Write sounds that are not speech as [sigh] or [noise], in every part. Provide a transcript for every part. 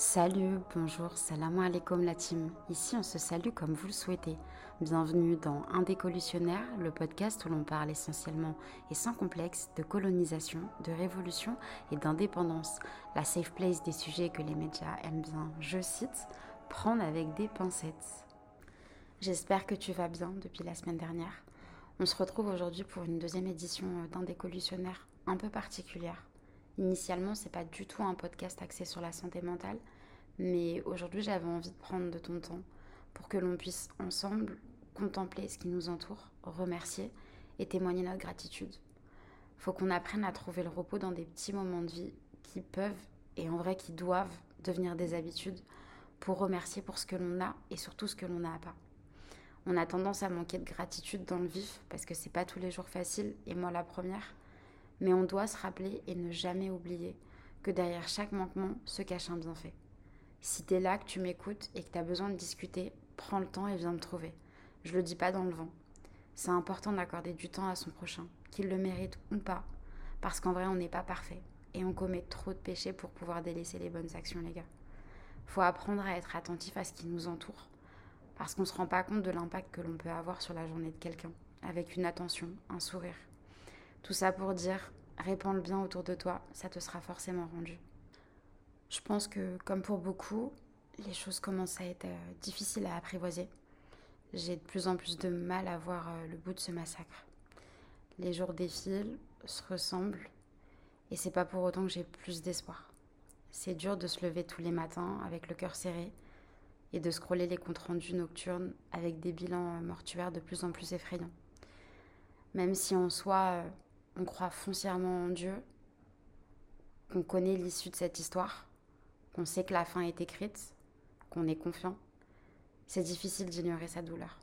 Salut, bonjour, salam alaikum la team. Ici on se salue comme vous le souhaitez. Bienvenue dans Un décolutionnaire, le podcast où l'on parle essentiellement et sans complexe de colonisation, de révolution et d'indépendance. La safe place des sujets que les médias aiment bien, je cite, prendre avec des pincettes. J'espère que tu vas bien depuis la semaine dernière. On se retrouve aujourd'hui pour une deuxième édition d'un décolutionnaire un peu particulière. Initialement, c'est pas du tout un podcast axé sur la santé mentale, mais aujourd'hui, j'avais envie de prendre de ton temps pour que l'on puisse ensemble contempler ce qui nous entoure, remercier et témoigner notre gratitude. Faut qu'on apprenne à trouver le repos dans des petits moments de vie qui peuvent et en vrai qui doivent devenir des habitudes pour remercier pour ce que l'on a et surtout ce que l'on n'a pas. On a tendance à manquer de gratitude dans le vif parce que c'est pas tous les jours facile et moi la première. Mais on doit se rappeler et ne jamais oublier que derrière chaque manquement se cache un bienfait. Si t'es là, que tu m'écoutes et que t'as besoin de discuter, prends le temps et viens me trouver. Je le dis pas dans le vent. C'est important d'accorder du temps à son prochain, qu'il le mérite ou pas, parce qu'en vrai on n'est pas parfait et on commet trop de péchés pour pouvoir délaisser les bonnes actions, les gars. Faut apprendre à être attentif à ce qui nous entoure, parce qu'on se rend pas compte de l'impact que l'on peut avoir sur la journée de quelqu'un, avec une attention, un sourire. Tout ça pour dire, répands le bien autour de toi, ça te sera forcément rendu. Je pense que, comme pour beaucoup, les choses commencent à être euh, difficiles à apprivoiser. J'ai de plus en plus de mal à voir euh, le bout de ce massacre. Les jours défilent, se ressemblent, et c'est pas pour autant que j'ai plus d'espoir. C'est dur de se lever tous les matins avec le cœur serré et de scroller les comptes rendus nocturnes avec des bilans euh, mortuaires de plus en plus effrayants. Même si en soi, on croit foncièrement en Dieu, qu'on connaît l'issue de cette histoire, qu'on sait que la fin est écrite, qu'on est confiant, c'est difficile d'ignorer sa douleur.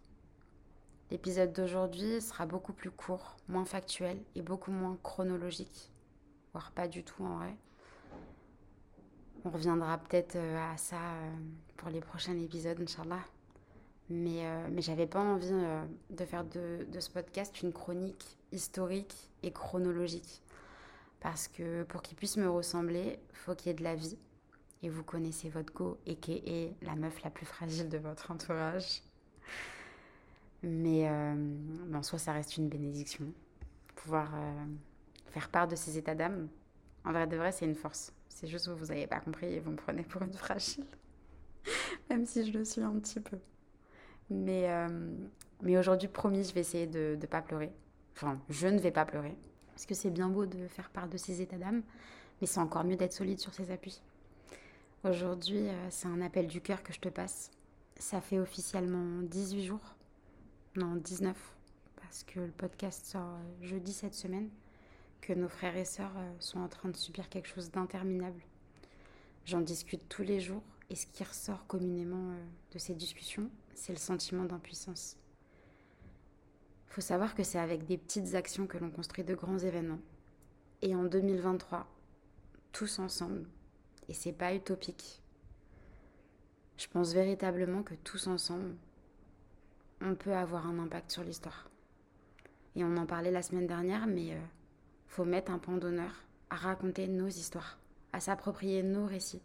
L'épisode d'aujourd'hui sera beaucoup plus court, moins factuel et beaucoup moins chronologique, voire pas du tout en vrai. On reviendra peut-être euh, à ça euh, pour les prochains épisodes, Inch'Allah. Mais, euh, mais j'avais pas envie de faire de, ce podcast une chronique historique et chronologique. Parce que pour qu'il puisse me ressembler, faut qu'il y ait de la vie. Et vous connaissez votre go et qui est la meuf la plus fragile de votre entourage. Mais euh, en soi, ça reste une bénédiction. Pouvoir euh, faire part de ces états d'âme, en vrai de vrai, c'est une force. C'est juste que vous n'avez pas compris et vous me prenez pour une fragile. [laughs] Même si je le suis un petit peu. Mais, euh, mais aujourd'hui, promis, je vais essayer de ne pas pleurer. Enfin, je ne vais pas pleurer. Parce que c'est bien beau de faire part de ses états d'âme, mais c'est encore mieux d'être solide sur ses appuis. Aujourd'hui, euh, c'est un appel du cœur que je te passe. Ça fait officiellement 18 jours. Non, 19. Parce que le podcast sort euh, jeudi cette semaine. Que nos frères et sœurs sont en train de subir quelque chose d'interminable. J'en discute tous les jours. Et ce qui ressort communément de ces discussions, c'est le sentiment d'impuissance faut savoir que c'est avec des petites actions que l'on construit de grands événements. Et en 2023, tous ensemble, et c'est pas utopique, je pense véritablement que tous ensemble, on peut avoir un impact sur l'histoire. Et on en parlait la semaine dernière, mais euh, faut mettre un point d'honneur à raconter nos histoires, à s'approprier nos récits.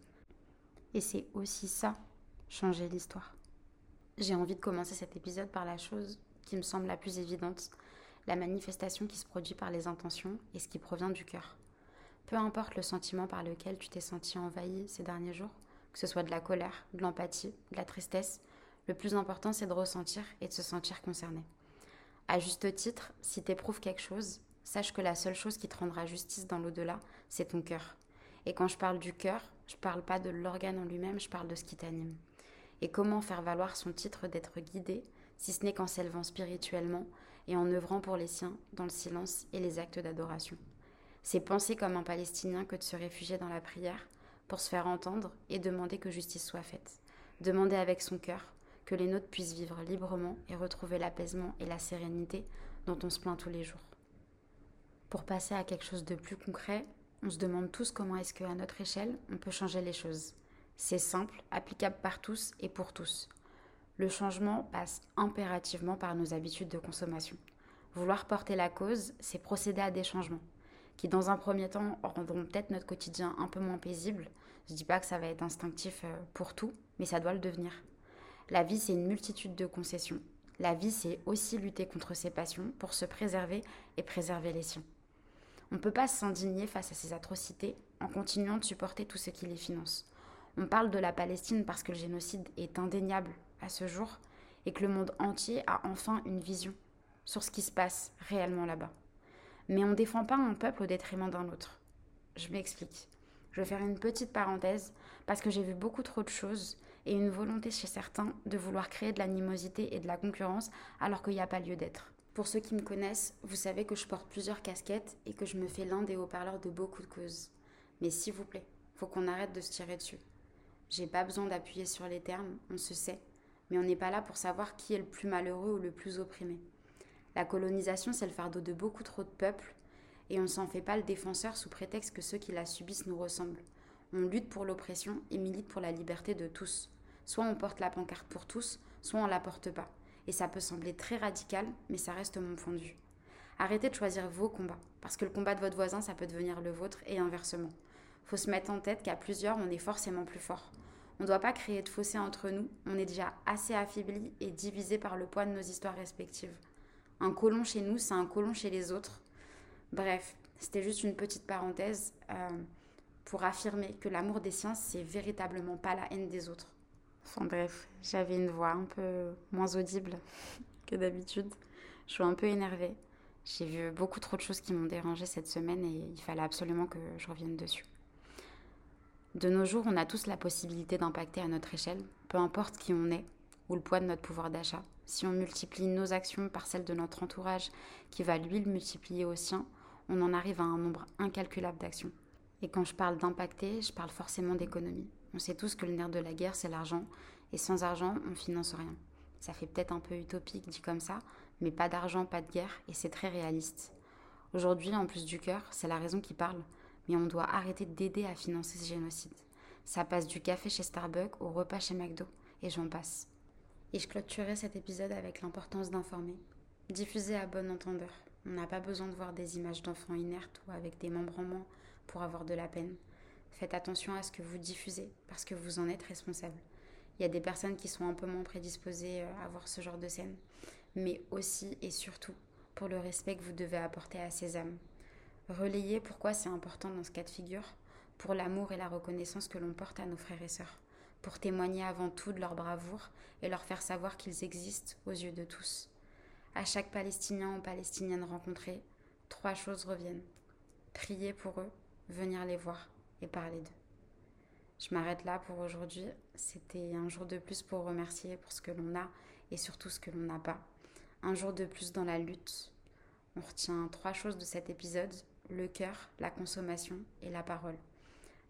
Et c'est aussi ça, changer l'histoire. J'ai envie de commencer cet épisode par la chose qui me semble la plus évidente, la manifestation qui se produit par les intentions et ce qui provient du cœur. Peu importe le sentiment par lequel tu t'es senti envahi ces derniers jours, que ce soit de la colère, de l'empathie, de la tristesse, le plus important c'est de ressentir et de se sentir concerné. À juste titre, si tu éprouves quelque chose, sache que la seule chose qui te rendra justice dans l'au-delà, c'est ton cœur. Et quand je parle du cœur, je parle pas de l'organe en lui-même, je parle de ce qui t'anime. Et comment faire valoir son titre d'être guidé si ce n'est qu'en s'élevant spirituellement et en œuvrant pour les siens dans le silence et les actes d'adoration. C'est penser comme un Palestinien que de se réfugier dans la prière pour se faire entendre et demander que justice soit faite. Demander avec son cœur que les nôtres puissent vivre librement et retrouver l'apaisement et la sérénité dont on se plaint tous les jours. Pour passer à quelque chose de plus concret, on se demande tous comment est-ce qu'à notre échelle, on peut changer les choses. C'est simple, applicable par tous et pour tous. Le changement passe impérativement par nos habitudes de consommation. Vouloir porter la cause, c'est procéder à des changements qui, dans un premier temps, rendront peut-être notre quotidien un peu moins paisible, Je dis pas que ça va être instinctif euh, pour tout, mais ça doit le devenir. La vie, c'est une multitude de concessions. La vie, c'est aussi lutter contre ses passions pour se préserver et préserver les siens. On ne peut pas s'indigner face à ces atrocités en continuant de supporter tout ce qui les finance. On parle de la Palestine parce que le génocide est indéniable à ce jour et que le monde entier a enfin une vision sur ce qui se passe réellement là-bas. Mais on ne défend pas un peuple au détriment d'un autre. Je m'explique. Je vais faire une petite parenthèse parce que j'ai vu beaucoup trop de choses et une volonté chez certains de vouloir créer de l'animosité et de la concurrence alors qu'il n'y a pas lieu d'être. Pour ceux qui me connaissent, vous savez que je porte plusieurs casquettes et que je me fais l'un des haut-parleurs de beaucoup de causes. Mais s'il vous plaît, faut qu'on arrête de se tirer dessus. J'ai pas besoin d'appuyer sur les termes, on se sait, mais on n'est pas là pour savoir qui est le plus malheureux ou le plus opprimé. La colonisation, c'est le fardeau de beaucoup trop de peuples, et on ne s'en fait pas le défenseur sous prétexte que ceux qui la subissent nous ressemblent. On lutte pour l'oppression et milite pour la liberté de tous. Soit on porte la pancarte pour tous, soit on la porte pas. Et ça peut sembler très radical, mais ça reste mon point de vue. Arrêtez de choisir vos combats, parce que le combat de votre voisin, ça peut devenir le vôtre et inversement. Faut se mettre en tête qu'à plusieurs, on est forcément plus fort. On ne doit pas créer de fossé entre nous, on est déjà assez affaiblis et divisés par le poids de nos histoires respectives. Un colon chez nous, c'est un colon chez les autres. Bref, c'était juste une petite parenthèse euh, pour affirmer que l'amour des siens, c'est véritablement pas la haine des autres. Enfin bref, j'avais une voix un peu moins audible [laughs] que d'habitude. Je suis un peu énervée. J'ai vu beaucoup trop de choses qui m'ont dérangée cette semaine et il fallait absolument que je revienne dessus. De nos jours, on a tous la possibilité d'impacter à notre échelle, peu importe qui on est ou le poids de notre pouvoir d'achat. Si on multiplie nos actions par celles de notre entourage, qui va lui le multiplier au sien, on en arrive à un nombre incalculable d'actions. Et quand je parle d'impacter, je parle forcément d'économie. On sait tous que le nerf de la guerre, c'est l'argent, et sans argent, on finance rien. Ça fait peut-être un peu utopique dit comme ça, mais pas d'argent, pas de guerre, et c'est très réaliste. Aujourd'hui, en plus du cœur, c'est la raison qui parle mais on doit arrêter d'aider à financer ce génocide. Ça passe du café chez Starbucks au repas chez McDo, et j'en passe. Et je clôturerai cet épisode avec l'importance d'informer. Diffuser à bon entendeur. On n'a pas besoin de voir des images d'enfants inertes ou avec des membres en moins pour avoir de la peine. Faites attention à ce que vous diffusez, parce que vous en êtes responsable. Il y a des personnes qui sont un peu moins prédisposées euh, à voir ce genre de scène, mais aussi et surtout pour le respect que vous devez apporter à ces âmes, Relayer pourquoi c'est important dans ce cas de figure, pour l'amour et la reconnaissance que l'on porte à nos frères et sœurs, pour témoigner avant tout de leur bravoure et leur faire savoir qu'ils existent aux yeux de tous. À chaque Palestinien ou Palestinienne rencontré, trois choses reviennent. Prier pour eux, venir les voir et parler d'eux. Je m'arrête là pour aujourd'hui. C'était un jour de plus pour remercier pour ce que l'on a et surtout ce que l'on n'a pas. Un jour de plus dans la lutte. On retient trois choses de cet épisode le cœur, la consommation et la parole.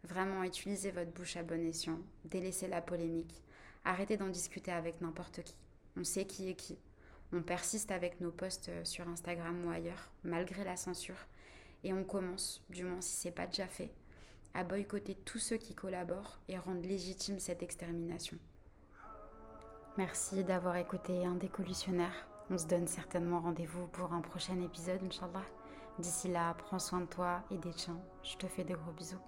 Vraiment, utilisez votre bouche à bon escient, délaissez la polémique, arrêtez d'en discuter avec n'importe qui. On sait qui est qui. On persiste avec nos posts euh, sur Instagram ou ailleurs, malgré la censure, et on commence, du moins si c'est pas déjà fait, à boycotter tous ceux qui collaborent et rendent légitime cette extermination. Merci d'avoir écouté un décolutionnaire. On se donne certainement rendez-vous pour un prochain épisode, Inch'Allah. D'ici là, prends soin de toi et des tiens. Je te fais des gros bisous.